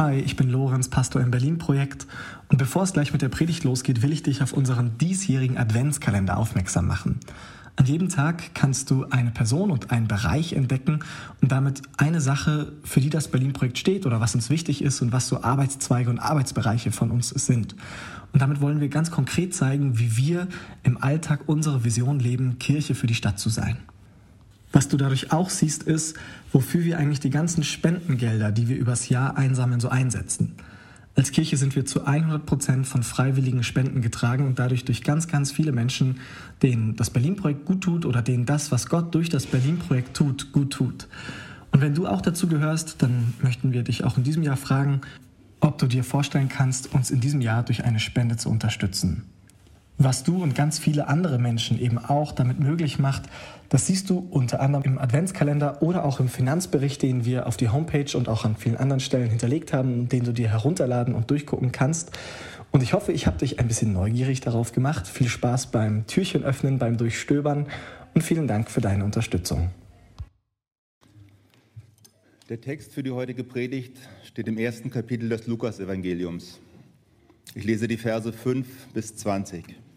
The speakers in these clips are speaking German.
Hi, ich bin Lorenz, Pastor im Berlin-Projekt. Und bevor es gleich mit der Predigt losgeht, will ich dich auf unseren diesjährigen Adventskalender aufmerksam machen. An jedem Tag kannst du eine Person und einen Bereich entdecken und damit eine Sache, für die das Berlin-Projekt steht oder was uns wichtig ist und was so Arbeitszweige und Arbeitsbereiche von uns sind. Und damit wollen wir ganz konkret zeigen, wie wir im Alltag unsere Vision leben, Kirche für die Stadt zu sein. Was du dadurch auch siehst, ist, wofür wir eigentlich die ganzen Spendengelder, die wir übers Jahr einsammeln, so einsetzen. Als Kirche sind wir zu 100 Prozent von freiwilligen Spenden getragen und dadurch durch ganz, ganz viele Menschen, denen das Berlin-Projekt gut tut oder denen das, was Gott durch das Berlin-Projekt tut, gut tut. Und wenn du auch dazu gehörst, dann möchten wir dich auch in diesem Jahr fragen, ob du dir vorstellen kannst, uns in diesem Jahr durch eine Spende zu unterstützen. Was du und ganz viele andere Menschen eben auch damit möglich macht, das siehst du unter anderem im Adventskalender oder auch im Finanzbericht, den wir auf die Homepage und auch an vielen anderen Stellen hinterlegt haben, den du dir herunterladen und durchgucken kannst. Und ich hoffe, ich habe dich ein bisschen neugierig darauf gemacht. Viel Spaß beim Türchen öffnen, beim Durchstöbern und vielen Dank für deine Unterstützung. Der Text für die heutige Predigt steht im ersten Kapitel des Lukas-Evangeliums. Ich lese die Verse 5 bis 20.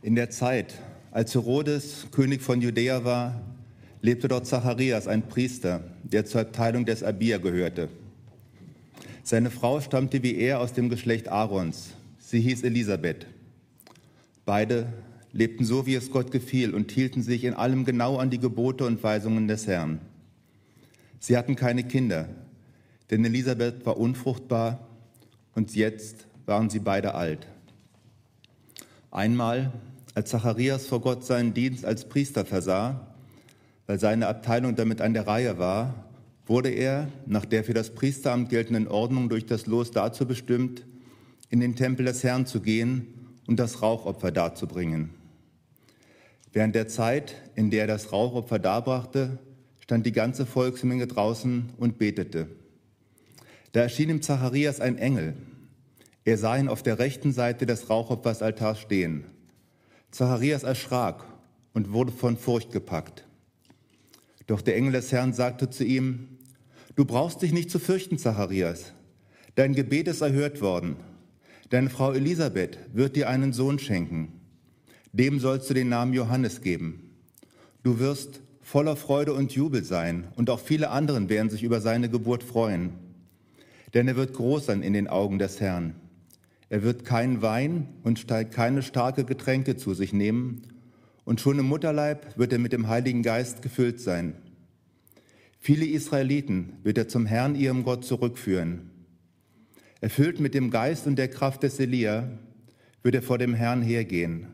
In der Zeit, als Herodes König von Judäa war, lebte dort Zacharias, ein Priester, der zur Abteilung des Abia gehörte. Seine Frau stammte wie er aus dem Geschlecht Aarons. Sie hieß Elisabeth. Beide lebten so, wie es Gott gefiel und hielten sich in allem genau an die Gebote und Weisungen des Herrn. Sie hatten keine Kinder, denn Elisabeth war unfruchtbar und jetzt waren sie beide alt. Einmal, als Zacharias vor Gott seinen Dienst als Priester versah, weil seine Abteilung damit an der Reihe war, wurde er, nach der für das Priesteramt geltenden Ordnung durch das Los dazu bestimmt, in den Tempel des Herrn zu gehen und das Rauchopfer darzubringen. Während der Zeit, in der er das Rauchopfer darbrachte, stand die ganze Volksmenge draußen und betete. Da erschien ihm Zacharias ein Engel. Er sah ihn auf der rechten Seite des Rauchopfersaltars stehen. Zacharias erschrak und wurde von Furcht gepackt. Doch der Engel des Herrn sagte zu ihm, Du brauchst dich nicht zu fürchten, Zacharias. Dein Gebet ist erhört worden. Deine Frau Elisabeth wird dir einen Sohn schenken. Dem sollst du den Namen Johannes geben. Du wirst voller Freude und Jubel sein, und auch viele anderen werden sich über seine Geburt freuen. Denn er wird groß sein in den Augen des Herrn. Er wird keinen Wein und keine starke Getränke zu sich nehmen, und schon im Mutterleib wird er mit dem Heiligen Geist gefüllt sein. Viele Israeliten wird er zum Herrn, ihrem Gott, zurückführen. Erfüllt mit dem Geist und der Kraft des Elia wird er vor dem Herrn hergehen.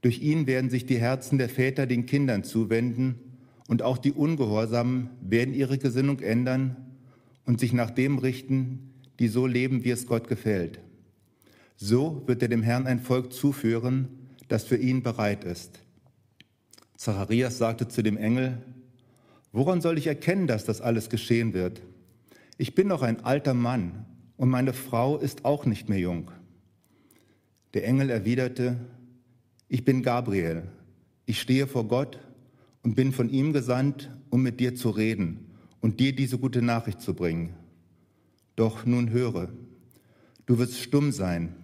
Durch ihn werden sich die Herzen der Väter den Kindern zuwenden und auch die Ungehorsamen werden ihre Gesinnung ändern und sich nach dem richten, die so leben, wie es Gott gefällt. So wird er dem Herrn ein Volk zuführen, das für ihn bereit ist. Zacharias sagte zu dem Engel, Woran soll ich erkennen, dass das alles geschehen wird? Ich bin noch ein alter Mann und meine Frau ist auch nicht mehr jung. Der Engel erwiderte, ich bin Gabriel, ich stehe vor Gott und bin von ihm gesandt, um mit dir zu reden und dir diese gute Nachricht zu bringen. Doch nun höre, du wirst stumm sein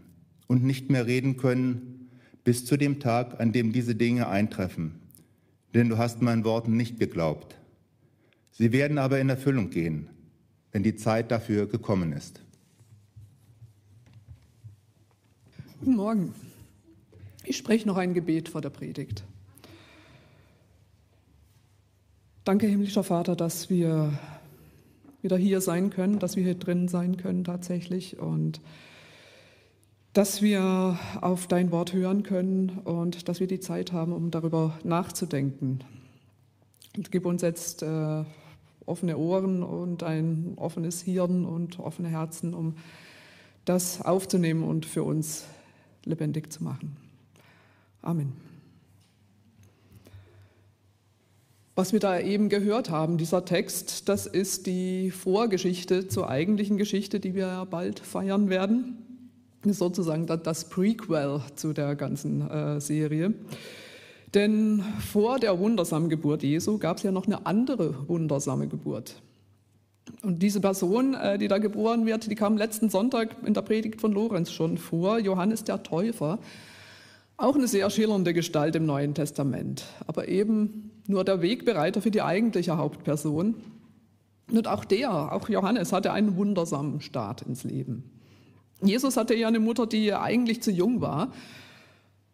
und nicht mehr reden können bis zu dem Tag, an dem diese Dinge eintreffen, denn du hast meinen Worten nicht geglaubt. Sie werden aber in Erfüllung gehen, wenn die Zeit dafür gekommen ist. Guten Morgen. Ich spreche noch ein Gebet vor der Predigt. Danke, himmlischer Vater, dass wir wieder hier sein können, dass wir hier drin sein können tatsächlich und dass wir auf dein Wort hören können und dass wir die Zeit haben, um darüber nachzudenken. Gib uns jetzt äh, offene Ohren und ein offenes Hirn und offene Herzen, um das aufzunehmen und für uns lebendig zu machen. Amen. Was wir da eben gehört haben, dieser Text, das ist die Vorgeschichte zur eigentlichen Geschichte, die wir bald feiern werden. Sozusagen das Prequel zu der ganzen äh, Serie. Denn vor der wundersamen Geburt Jesu gab es ja noch eine andere wundersame Geburt. Und diese Person, äh, die da geboren wird, die kam letzten Sonntag in der Predigt von Lorenz schon vor, Johannes der Täufer. Auch eine sehr schillernde Gestalt im Neuen Testament, aber eben nur der Wegbereiter für die eigentliche Hauptperson. Und auch der, auch Johannes, hatte einen wundersamen Start ins Leben. Jesus hatte ja eine Mutter, die eigentlich zu jung war.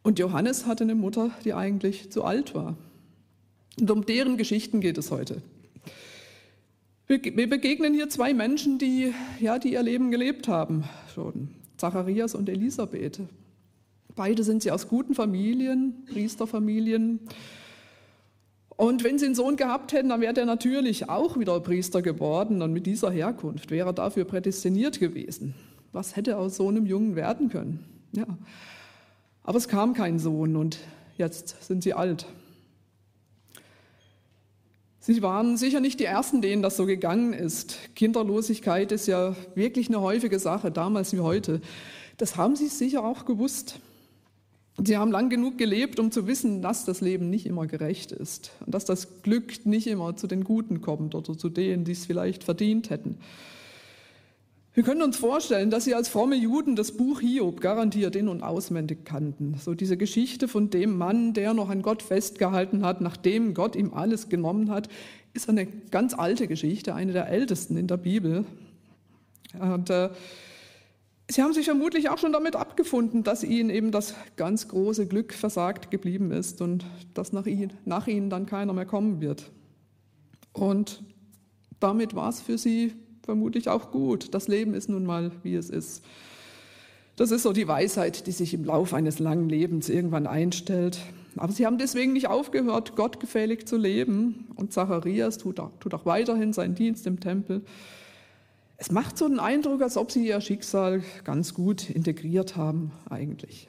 Und Johannes hatte eine Mutter, die eigentlich zu alt war. Und um deren Geschichten geht es heute. Wir begegnen hier zwei Menschen, die, ja, die ihr Leben gelebt haben schon. Zacharias und Elisabeth. Beide sind sie aus guten Familien, Priesterfamilien. Und wenn sie einen Sohn gehabt hätten, dann wäre der natürlich auch wieder Priester geworden und mit dieser Herkunft wäre dafür prädestiniert gewesen. Was hätte aus so einem Jungen werden können? Ja. Aber es kam kein Sohn und jetzt sind sie alt. Sie waren sicher nicht die Ersten, denen das so gegangen ist. Kinderlosigkeit ist ja wirklich eine häufige Sache, damals wie heute. Das haben Sie sicher auch gewusst. Sie haben lang genug gelebt, um zu wissen, dass das Leben nicht immer gerecht ist und dass das Glück nicht immer zu den Guten kommt oder zu denen, die es vielleicht verdient hätten. Wir können uns vorstellen, dass Sie als fromme Juden das Buch Hiob garantiert in- und auswendig kannten. So diese Geschichte von dem Mann, der noch an Gott festgehalten hat, nachdem Gott ihm alles genommen hat, ist eine ganz alte Geschichte, eine der ältesten in der Bibel. Und, äh, Sie haben sich vermutlich auch schon damit abgefunden, dass Ihnen eben das ganz große Glück versagt geblieben ist und dass nach Ihnen, nach Ihnen dann keiner mehr kommen wird. Und damit war es für Sie vermutlich auch gut. Das Leben ist nun mal, wie es ist. Das ist so die Weisheit, die sich im Lauf eines langen Lebens irgendwann einstellt. Aber sie haben deswegen nicht aufgehört, gottgefällig zu leben. Und Zacharias tut auch, tut auch weiterhin seinen Dienst im Tempel. Es macht so einen Eindruck, als ob sie ihr Schicksal ganz gut integriert haben, eigentlich.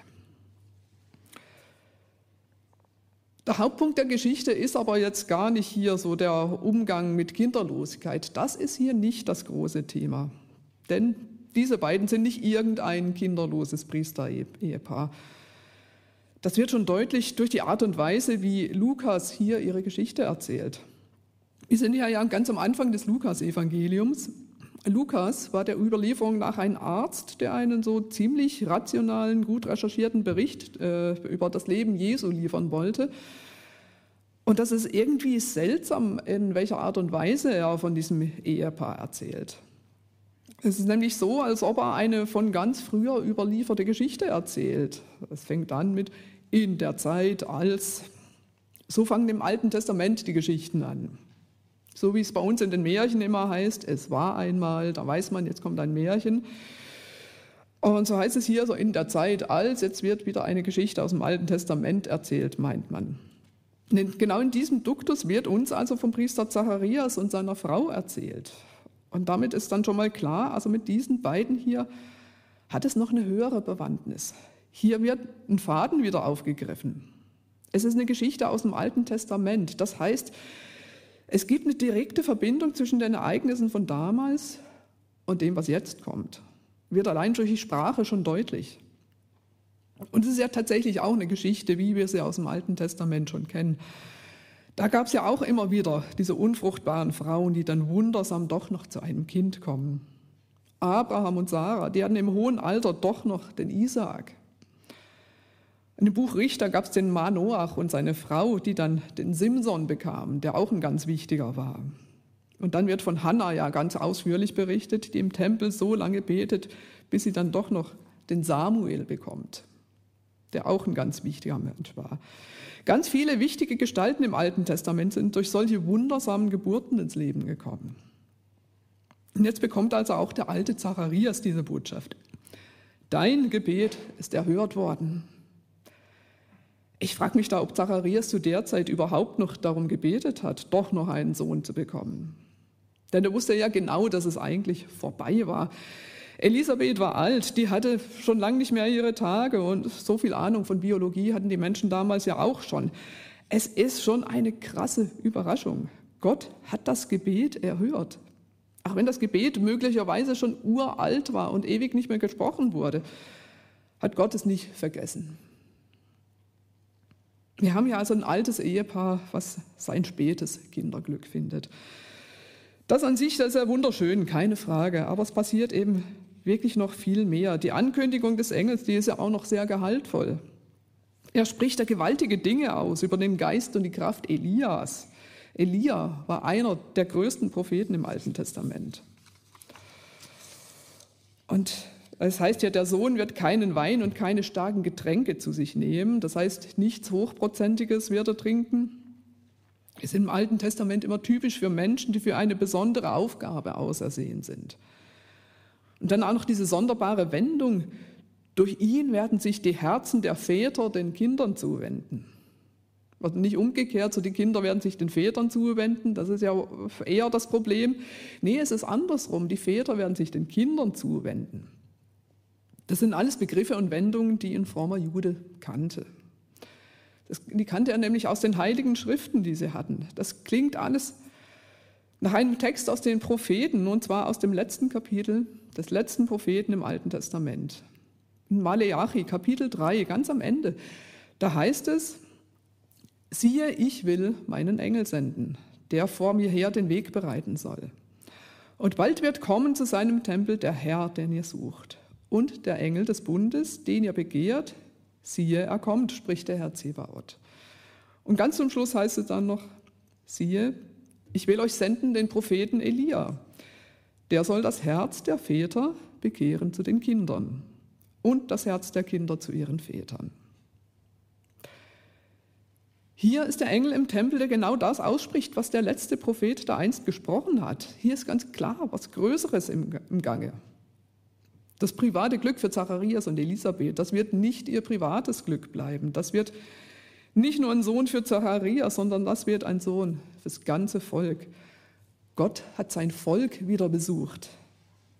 Der Hauptpunkt der Geschichte ist aber jetzt gar nicht hier so der Umgang mit Kinderlosigkeit. Das ist hier nicht das große Thema. Denn diese beiden sind nicht irgendein kinderloses Priester-Ehepaar. Das wird schon deutlich durch die Art und Weise, wie Lukas hier ihre Geschichte erzählt. Wir sind ja ganz am Anfang des Lukas-Evangeliums. Lukas war der Überlieferung nach ein Arzt, der einen so ziemlich rationalen, gut recherchierten Bericht äh, über das Leben Jesu liefern wollte. Und das ist irgendwie seltsam, in welcher Art und Weise er von diesem Ehepaar erzählt. Es ist nämlich so, als ob er eine von ganz früher überlieferte Geschichte erzählt. Es fängt an mit in der Zeit als. So fangen im Alten Testament die Geschichten an. So wie es bei uns in den Märchen immer heißt, es war einmal, da weiß man, jetzt kommt ein Märchen. Und so heißt es hier so in der Zeit als, jetzt wird wieder eine Geschichte aus dem Alten Testament erzählt, meint man. Genau in diesem Duktus wird uns also vom Priester Zacharias und seiner Frau erzählt. Und damit ist dann schon mal klar, also mit diesen beiden hier hat es noch eine höhere Bewandtnis. Hier wird ein Faden wieder aufgegriffen. Es ist eine Geschichte aus dem Alten Testament. Das heißt, es gibt eine direkte Verbindung zwischen den Ereignissen von damals und dem, was jetzt kommt. Wird allein durch die Sprache schon deutlich. Und es ist ja tatsächlich auch eine Geschichte, wie wir sie aus dem Alten Testament schon kennen. Da gab es ja auch immer wieder diese unfruchtbaren Frauen, die dann wundersam doch noch zu einem Kind kommen. Abraham und Sarah, die hatten im hohen Alter doch noch den Isaak. In dem Buch Richter gab es den Manoach und seine Frau, die dann den Simson bekamen, der auch ein ganz wichtiger war. Und dann wird von Hannah ja ganz ausführlich berichtet, die im Tempel so lange betet, bis sie dann doch noch den Samuel bekommt, der auch ein ganz wichtiger Mensch war. Ganz viele wichtige Gestalten im Alten Testament sind durch solche wundersamen Geburten ins Leben gekommen. Und jetzt bekommt also auch der alte Zacharias diese Botschaft. Dein Gebet ist erhört worden. Ich frage mich da, ob Zacharias zu der Zeit überhaupt noch darum gebetet hat, doch noch einen Sohn zu bekommen. Denn er wusste ja genau, dass es eigentlich vorbei war. Elisabeth war alt, die hatte schon lange nicht mehr ihre Tage und so viel Ahnung von Biologie hatten die Menschen damals ja auch schon. Es ist schon eine krasse Überraschung. Gott hat das Gebet erhört. Auch wenn das Gebet möglicherweise schon uralt war und ewig nicht mehr gesprochen wurde, hat Gott es nicht vergessen. Wir haben ja also ein altes Ehepaar, was sein spätes Kinderglück findet. Das an sich, das ist ja wunderschön, keine Frage, aber es passiert eben wirklich noch viel mehr. Die Ankündigung des Engels, die ist ja auch noch sehr gehaltvoll. Er spricht da gewaltige Dinge aus über den Geist und die Kraft Elias. Elia war einer der größten Propheten im Alten Testament. Und es heißt ja, der Sohn wird keinen Wein und keine starken Getränke zu sich nehmen. Das heißt, nichts Hochprozentiges wird er trinken. Ist im Alten Testament immer typisch für Menschen, die für eine besondere Aufgabe ausersehen sind. Und dann auch noch diese sonderbare Wendung, durch ihn werden sich die Herzen der Väter den Kindern zuwenden. Also nicht umgekehrt, so die Kinder werden sich den Vätern zuwenden, das ist ja eher das Problem. Nee, es ist andersrum, die Väter werden sich den Kindern zuwenden. Das sind alles Begriffe und Wendungen, die ein frommer Jude kannte. Das, die kannte er nämlich aus den heiligen Schriften, die sie hatten. Das klingt alles nach einem Text aus den Propheten, und zwar aus dem letzten Kapitel des letzten Propheten im Alten Testament. In Maleachi, Kapitel 3, ganz am Ende, da heißt es, siehe, ich will meinen Engel senden, der vor mir her den Weg bereiten soll. Und bald wird kommen zu seinem Tempel der Herr, den ihr sucht. Und der Engel des Bundes, den ihr begehrt, siehe, er kommt, spricht der Herr Zebaoth. Und ganz zum Schluss heißt es dann noch, siehe, ich will euch senden den Propheten Elia. Der soll das Herz der Väter bekehren zu den Kindern und das Herz der Kinder zu ihren Vätern. Hier ist der Engel im Tempel, der genau das ausspricht, was der letzte Prophet da einst gesprochen hat. Hier ist ganz klar was Größeres im, im Gange. Das private Glück für Zacharias und Elisabeth, das wird nicht ihr privates Glück bleiben. Das wird nicht nur ein Sohn für Zacharias, sondern das wird ein Sohn fürs ganze Volk. Gott hat sein Volk wieder besucht.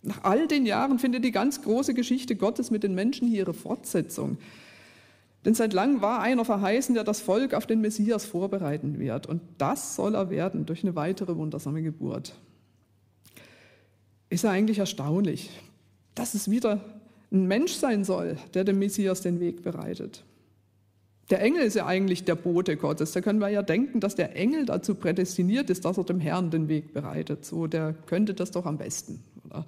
Nach all den Jahren findet die ganz große Geschichte Gottes mit den Menschen hier ihre Fortsetzung. Denn seit langem war einer verheißen, der das Volk auf den Messias vorbereiten wird. Und das soll er werden durch eine weitere wundersame Geburt. Ist ja eigentlich erstaunlich, dass es wieder ein Mensch sein soll, der dem Messias den Weg bereitet. Der Engel ist ja eigentlich der Bote Gottes. Da können wir ja denken, dass der Engel dazu prädestiniert ist, dass er dem Herrn den Weg bereitet. So, der könnte das doch am besten. Oder?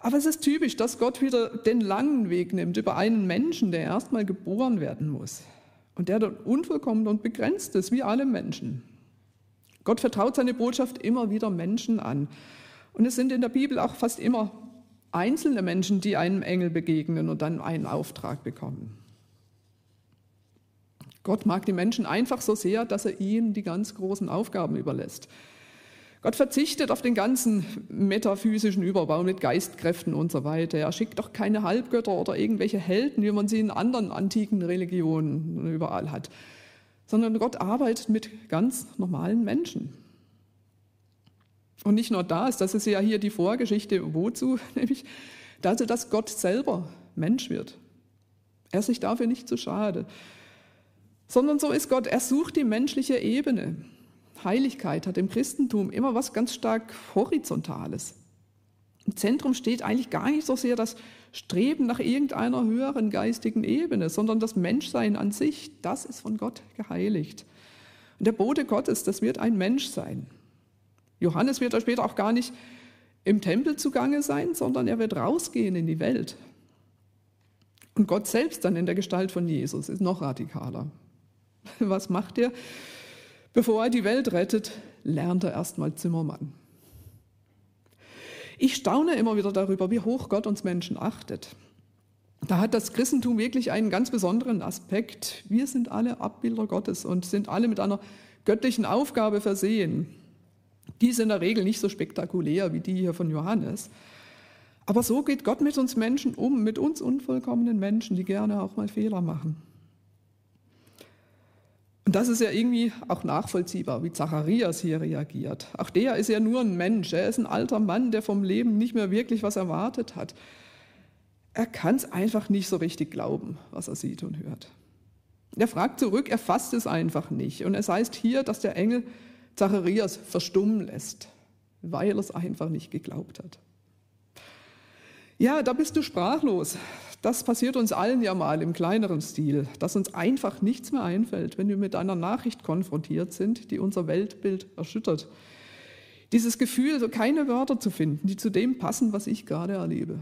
Aber es ist typisch, dass Gott wieder den langen Weg nimmt über einen Menschen, der erstmal geboren werden muss und der dann unvollkommen und begrenzt ist, wie alle Menschen. Gott vertraut seine Botschaft immer wieder Menschen an. Und es sind in der Bibel auch fast immer einzelne Menschen, die einem Engel begegnen und dann einen Auftrag bekommen. Gott mag die Menschen einfach so sehr, dass er ihnen die ganz großen Aufgaben überlässt. Gott verzichtet auf den ganzen metaphysischen Überbau mit Geistkräften und so weiter. Er schickt doch keine Halbgötter oder irgendwelche Helden, wie man sie in anderen antiken Religionen überall hat, sondern Gott arbeitet mit ganz normalen Menschen. Und nicht nur das, das ist ja hier die Vorgeschichte, wozu? Nämlich dazu, dass Gott selber Mensch wird. Er ist sich dafür nicht zu schade. Sondern so ist Gott, er sucht die menschliche Ebene. Heiligkeit hat im Christentum immer was ganz stark Horizontales. Im Zentrum steht eigentlich gar nicht so sehr das Streben nach irgendeiner höheren geistigen Ebene, sondern das Menschsein an sich, das ist von Gott geheiligt. Und der Bote Gottes, das wird ein Mensch sein. Johannes wird da später auch gar nicht im Tempel zugange sein, sondern er wird rausgehen in die Welt. Und Gott selbst dann in der Gestalt von Jesus ist noch radikaler. Was macht er? Bevor er die Welt rettet, lernt er erstmal Zimmermann. Ich staune immer wieder darüber, wie hoch Gott uns Menschen achtet. Da hat das Christentum wirklich einen ganz besonderen Aspekt. Wir sind alle Abbilder Gottes und sind alle mit einer göttlichen Aufgabe versehen. Die ist in der Regel nicht so spektakulär wie die hier von Johannes. Aber so geht Gott mit uns Menschen um, mit uns unvollkommenen Menschen, die gerne auch mal Fehler machen. Und das ist ja irgendwie auch nachvollziehbar, wie Zacharias hier reagiert. Auch der ist ja nur ein Mensch. Er ist ein alter Mann, der vom Leben nicht mehr wirklich was erwartet hat. Er kann es einfach nicht so richtig glauben, was er sieht und hört. Er fragt zurück, er fasst es einfach nicht. Und es heißt hier, dass der Engel Zacharias verstummen lässt, weil er es einfach nicht geglaubt hat. Ja, da bist du sprachlos. Das passiert uns allen ja mal im kleineren Stil, dass uns einfach nichts mehr einfällt, wenn wir mit einer Nachricht konfrontiert sind, die unser Weltbild erschüttert, Dieses Gefühl, so keine Wörter zu finden, die zu dem passen, was ich gerade erlebe.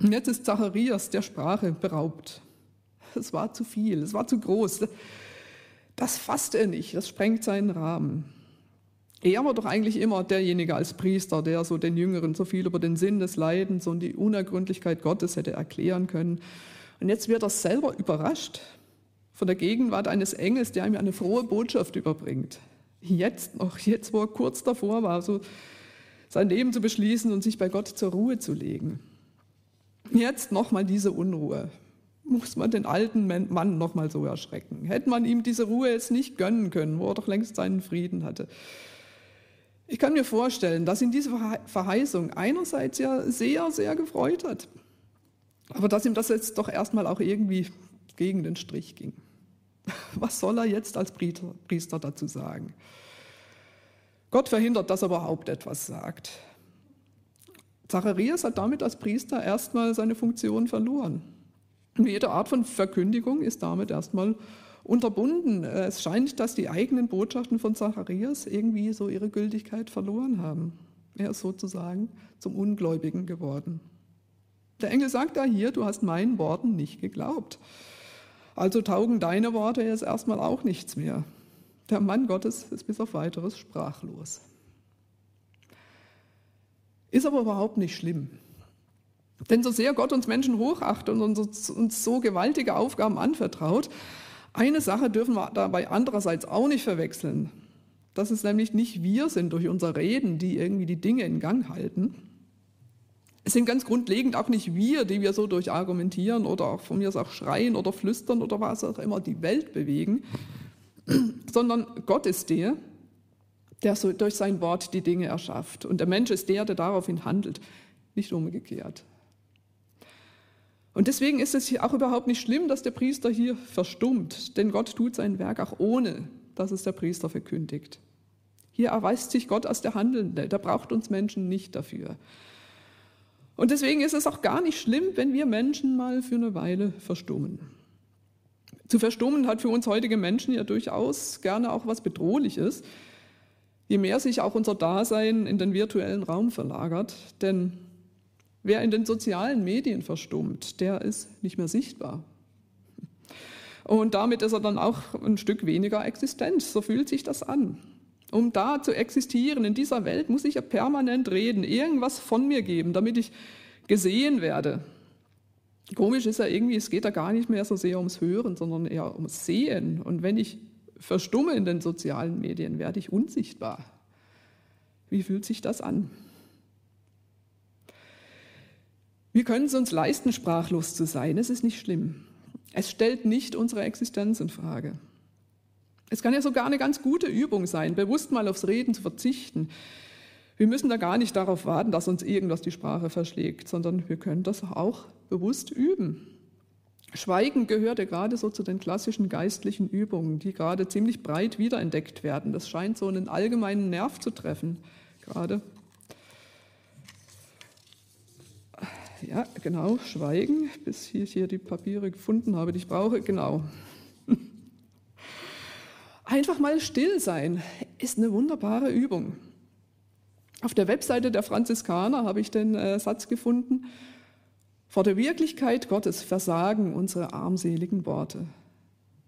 Und jetzt ist Zacharias der Sprache beraubt. Es war zu viel, es war zu groß. Das fasst er nicht, das sprengt seinen Rahmen. Er war doch eigentlich immer derjenige als Priester, der so den Jüngeren so viel über den Sinn des Leidens und die Unergründlichkeit Gottes hätte erklären können. Und jetzt wird er selber überrascht von der Gegenwart eines Engels, der ihm eine frohe Botschaft überbringt. Jetzt noch, jetzt wo er kurz davor war, so sein Leben zu beschließen und sich bei Gott zur Ruhe zu legen. Jetzt nochmal diese Unruhe. Muss man den alten Mann nochmal so erschrecken? Hätte man ihm diese Ruhe jetzt nicht gönnen können, wo er doch längst seinen Frieden hatte? Ich kann mir vorstellen, dass ihn diese Verheißung einerseits ja sehr, sehr gefreut hat, aber dass ihm das jetzt doch erstmal auch irgendwie gegen den Strich ging. Was soll er jetzt als Priester dazu sagen? Gott verhindert, dass er überhaupt etwas sagt. Zacharias hat damit als Priester erstmal seine Funktion verloren. Jede Art von Verkündigung ist damit erstmal unterbunden. Es scheint, dass die eigenen Botschaften von Zacharias irgendwie so ihre Gültigkeit verloren haben. Er ist sozusagen zum Ungläubigen geworden. Der Engel sagt da hier, du hast meinen Worten nicht geglaubt. Also taugen deine Worte jetzt erstmal auch nichts mehr. Der Mann Gottes ist bis auf weiteres sprachlos. Ist aber überhaupt nicht schlimm. Denn so sehr Gott uns Menschen hochachtet und uns so gewaltige Aufgaben anvertraut, eine Sache dürfen wir dabei andererseits auch nicht verwechseln. Dass es nämlich nicht wir sind durch unser Reden, die irgendwie die Dinge in Gang halten. Es sind ganz grundlegend auch nicht wir, die wir so durch Argumentieren oder auch von mir aus auch schreien oder flüstern oder was auch immer die Welt bewegen, sondern Gott ist der, der so durch sein Wort die Dinge erschafft. Und der Mensch ist der, der daraufhin handelt, nicht umgekehrt. Und deswegen ist es auch überhaupt nicht schlimm, dass der Priester hier verstummt, denn Gott tut sein Werk auch ohne, dass es der Priester verkündigt. Hier erweist sich Gott als der Handelnde, der braucht uns Menschen nicht dafür. Und deswegen ist es auch gar nicht schlimm, wenn wir Menschen mal für eine Weile verstummen. Zu verstummen hat für uns heutige Menschen ja durchaus gerne auch was Bedrohliches, je mehr sich auch unser Dasein in den virtuellen Raum verlagert. Denn Wer in den sozialen Medien verstummt, der ist nicht mehr sichtbar. Und damit ist er dann auch ein Stück weniger existent. So fühlt sich das an. Um da zu existieren in dieser Welt, muss ich ja permanent reden, irgendwas von mir geben, damit ich gesehen werde. Komisch ist ja irgendwie, es geht da gar nicht mehr so sehr ums Hören, sondern eher ums Sehen. Und wenn ich verstumme in den sozialen Medien, werde ich unsichtbar. Wie fühlt sich das an? Wir können es uns leisten, sprachlos zu sein. Es ist nicht schlimm. Es stellt nicht unsere Existenz in Frage. Es kann ja sogar eine ganz gute Übung sein, bewusst mal aufs Reden zu verzichten. Wir müssen da gar nicht darauf warten, dass uns irgendwas die Sprache verschlägt, sondern wir können das auch bewusst üben. Schweigen gehört ja gerade so zu den klassischen geistlichen Übungen, die gerade ziemlich breit wiederentdeckt werden. Das scheint so einen allgemeinen Nerv zu treffen, gerade ja, genau, schweigen, bis ich hier die Papiere gefunden habe, die ich brauche, genau. Einfach mal still sein ist eine wunderbare Übung. Auf der Webseite der Franziskaner habe ich den äh, Satz gefunden, vor der Wirklichkeit Gottes versagen unsere armseligen Worte.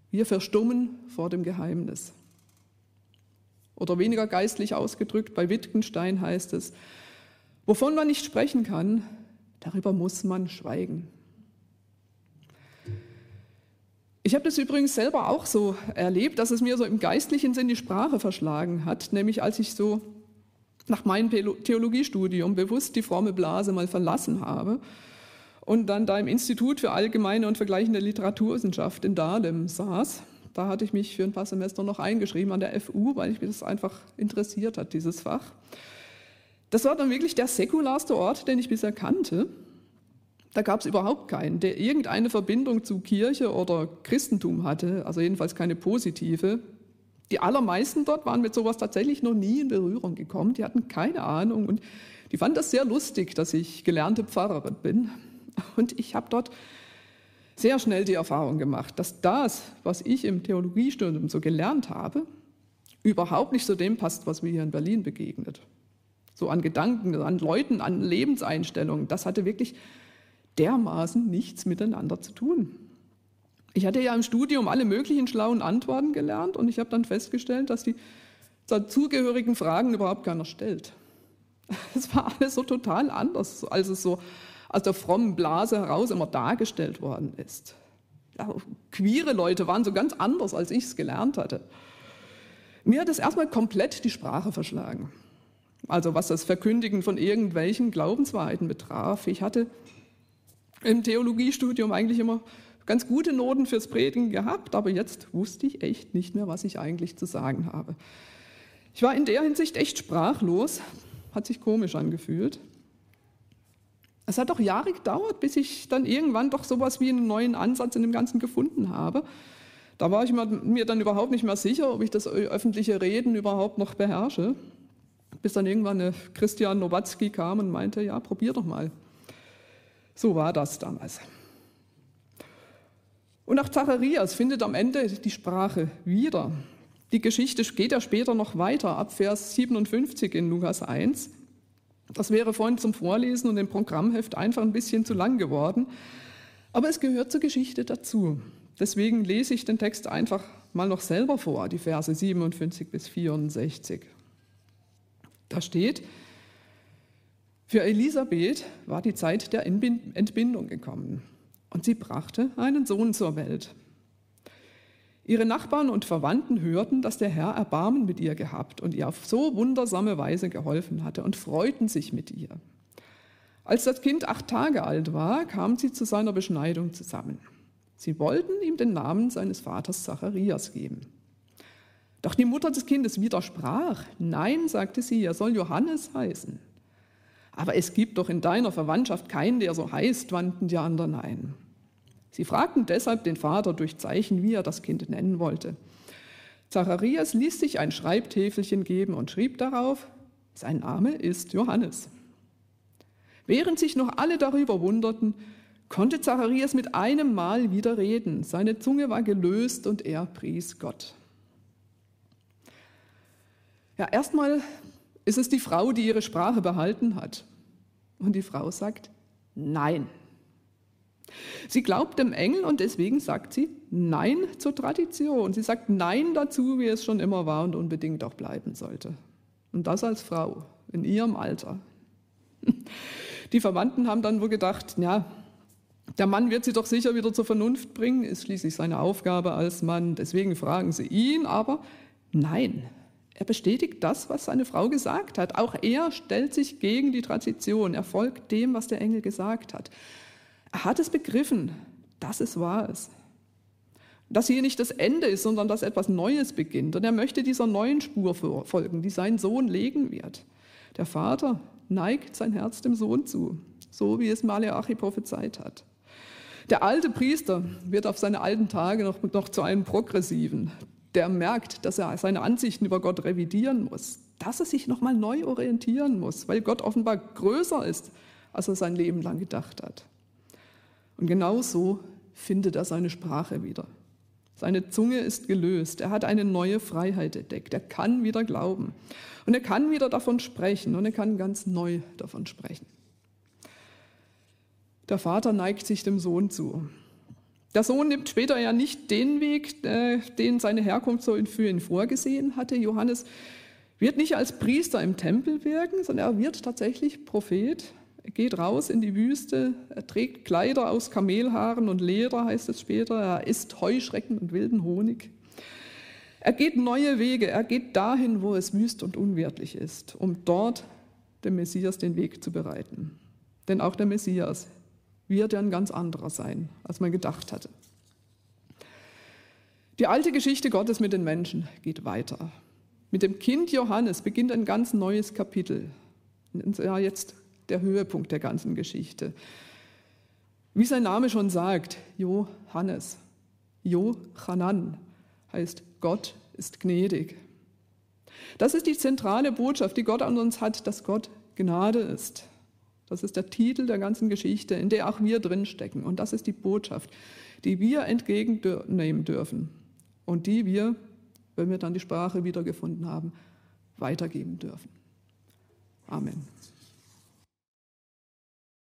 Wir verstummen vor dem Geheimnis. Oder weniger geistlich ausgedrückt, bei Wittgenstein heißt es, wovon man nicht sprechen kann, Darüber muss man schweigen. Ich habe das übrigens selber auch so erlebt, dass es mir so im geistlichen Sinn die Sprache verschlagen hat, nämlich als ich so nach meinem Theologiestudium bewusst die fromme Blase mal verlassen habe und dann da im Institut für allgemeine und vergleichende Literaturwissenschaft in Dahlem saß. Da hatte ich mich für ein paar Semester noch eingeschrieben an der FU, weil mich das einfach interessiert hat, dieses Fach. Das war dann wirklich der säkularste Ort, den ich bisher kannte. Da gab es überhaupt keinen, der irgendeine Verbindung zu Kirche oder Christentum hatte, also jedenfalls keine positive. Die allermeisten dort waren mit sowas tatsächlich noch nie in Berührung gekommen, die hatten keine Ahnung und die fanden das sehr lustig, dass ich gelernte Pfarrerin bin. Und ich habe dort sehr schnell die Erfahrung gemacht, dass das, was ich im Theologiestudium so gelernt habe, überhaupt nicht zu dem passt, was mir hier in Berlin begegnet. So an Gedanken, an Leuten, an Lebenseinstellungen. Das hatte wirklich dermaßen nichts miteinander zu tun. Ich hatte ja im Studium alle möglichen schlauen Antworten gelernt und ich habe dann festgestellt, dass die dazugehörigen Fragen überhaupt keiner stellt. Es war alles so total anders, als es so aus der frommen Blase heraus immer dargestellt worden ist. Ja, queere Leute waren so ganz anders, als ich es gelernt hatte. Mir hat es erstmal komplett die Sprache verschlagen. Also was das Verkündigen von irgendwelchen Glaubenswahrheiten betraf. Ich hatte im Theologiestudium eigentlich immer ganz gute Noten fürs Predigen gehabt, aber jetzt wusste ich echt nicht mehr, was ich eigentlich zu sagen habe. Ich war in der Hinsicht echt sprachlos, hat sich komisch angefühlt. Es hat doch Jahre gedauert, bis ich dann irgendwann doch sowas wie einen neuen Ansatz in dem Ganzen gefunden habe. Da war ich mir dann überhaupt nicht mehr sicher, ob ich das öffentliche Reden überhaupt noch beherrsche. Bis dann irgendwann Christian Nowatzki kam und meinte, ja, probier doch mal. So war das damals. Und auch Zacharias findet am Ende die Sprache wieder. Die Geschichte geht ja später noch weiter, ab Vers 57 in Lukas 1. Das wäre vorhin zum Vorlesen und im Programmheft einfach ein bisschen zu lang geworden. Aber es gehört zur Geschichte dazu. Deswegen lese ich den Text einfach mal noch selber vor, die Verse 57 bis 64. Da steht, für Elisabeth war die Zeit der Entbindung gekommen und sie brachte einen Sohn zur Welt. Ihre Nachbarn und Verwandten hörten, dass der Herr Erbarmen mit ihr gehabt und ihr auf so wundersame Weise geholfen hatte und freuten sich mit ihr. Als das Kind acht Tage alt war, kamen sie zu seiner Beschneidung zusammen. Sie wollten ihm den Namen seines Vaters Zacharias geben. Doch die Mutter des Kindes widersprach. Nein, sagte sie, er soll Johannes heißen. Aber es gibt doch in deiner Verwandtschaft keinen, der so heißt, wandten die anderen ein. Sie fragten deshalb den Vater durch Zeichen, wie er das Kind nennen wollte. Zacharias ließ sich ein Schreibtäfelchen geben und schrieb darauf, sein Name ist Johannes. Während sich noch alle darüber wunderten, konnte Zacharias mit einem Mal wieder reden. Seine Zunge war gelöst und er pries Gott. Ja, erstmal ist es die Frau, die ihre Sprache behalten hat. Und die Frau sagt Nein. Sie glaubt dem Engel und deswegen sagt sie Nein zur Tradition. Sie sagt Nein dazu, wie es schon immer war und unbedingt auch bleiben sollte. Und das als Frau in ihrem Alter. Die Verwandten haben dann wohl gedacht, ja, der Mann wird sie doch sicher wieder zur Vernunft bringen, ist schließlich seine Aufgabe als Mann. Deswegen fragen sie ihn, aber nein, er bestätigt das, was seine Frau gesagt hat. Auch er stellt sich gegen die Tradition. Er folgt dem, was der Engel gesagt hat. Er hat es begriffen, dass es wahr ist. Dass hier nicht das Ende ist, sondern dass etwas Neues beginnt. Und er möchte dieser neuen Spur folgen, die sein Sohn legen wird. Der Vater neigt sein Herz dem Sohn zu, so wie es Maleachi prophezeit hat. Der alte Priester wird auf seine alten Tage noch, noch zu einem progressiven, der merkt, dass er seine Ansichten über Gott revidieren muss, dass er sich nochmal neu orientieren muss, weil Gott offenbar größer ist, als er sein Leben lang gedacht hat. Und genau so findet er seine Sprache wieder. Seine Zunge ist gelöst, er hat eine neue Freiheit entdeckt, er kann wieder glauben und er kann wieder davon sprechen und er kann ganz neu davon sprechen. Der Vater neigt sich dem Sohn zu der Sohn nimmt später ja nicht den Weg, äh, den seine Herkunft so für ihn vorgesehen hatte. Johannes wird nicht als Priester im Tempel wirken, sondern er wird tatsächlich Prophet. Er geht raus in die Wüste, er trägt Kleider aus Kamelhaaren und Leder, heißt es später. Er isst Heuschrecken und wilden Honig. Er geht neue Wege, er geht dahin, wo es wüst und unwirtlich ist, um dort dem Messias den Weg zu bereiten. Denn auch der Messias wird er ein ganz anderer sein, als man gedacht hatte. Die alte Geschichte Gottes mit den Menschen geht weiter. Mit dem Kind Johannes beginnt ein ganz neues Kapitel. Ja, jetzt der Höhepunkt der ganzen Geschichte. Wie sein Name schon sagt, Johannes, Johanan heißt Gott ist gnädig. Das ist die zentrale Botschaft, die Gott an uns hat, dass Gott Gnade ist. Das ist der Titel der ganzen Geschichte, in der auch wir drinstecken. Und das ist die Botschaft, die wir entgegennehmen dürfen und die wir wenn wir dann die Sprache wiedergefunden haben, weitergeben dürfen. Amen.